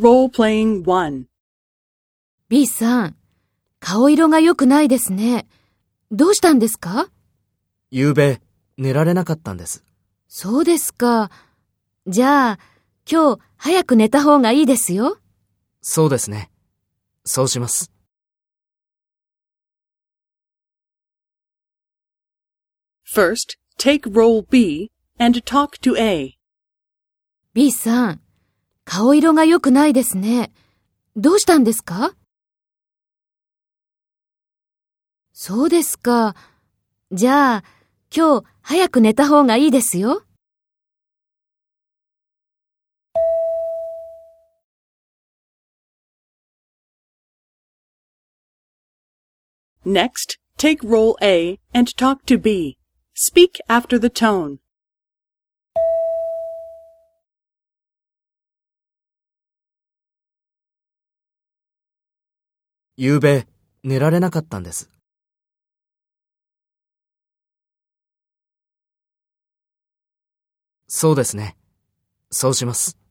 Role-playing 1. B さん、顔色が良くないですね。どうしたんですか？昨べ、寝られなかったんです。そうですか。じゃあ、今日早く寝た方がいいですよ。そうですね。そうします。First, take role B and talk to A. B さん、顔色が良くないですね。どうしたんですかそうですか。じゃあ、今日早く寝た方がいいですよ。Next, take role A and talk to B. Speak after the tone. 夕べ、寝られなかったんです。そうですね。そうします。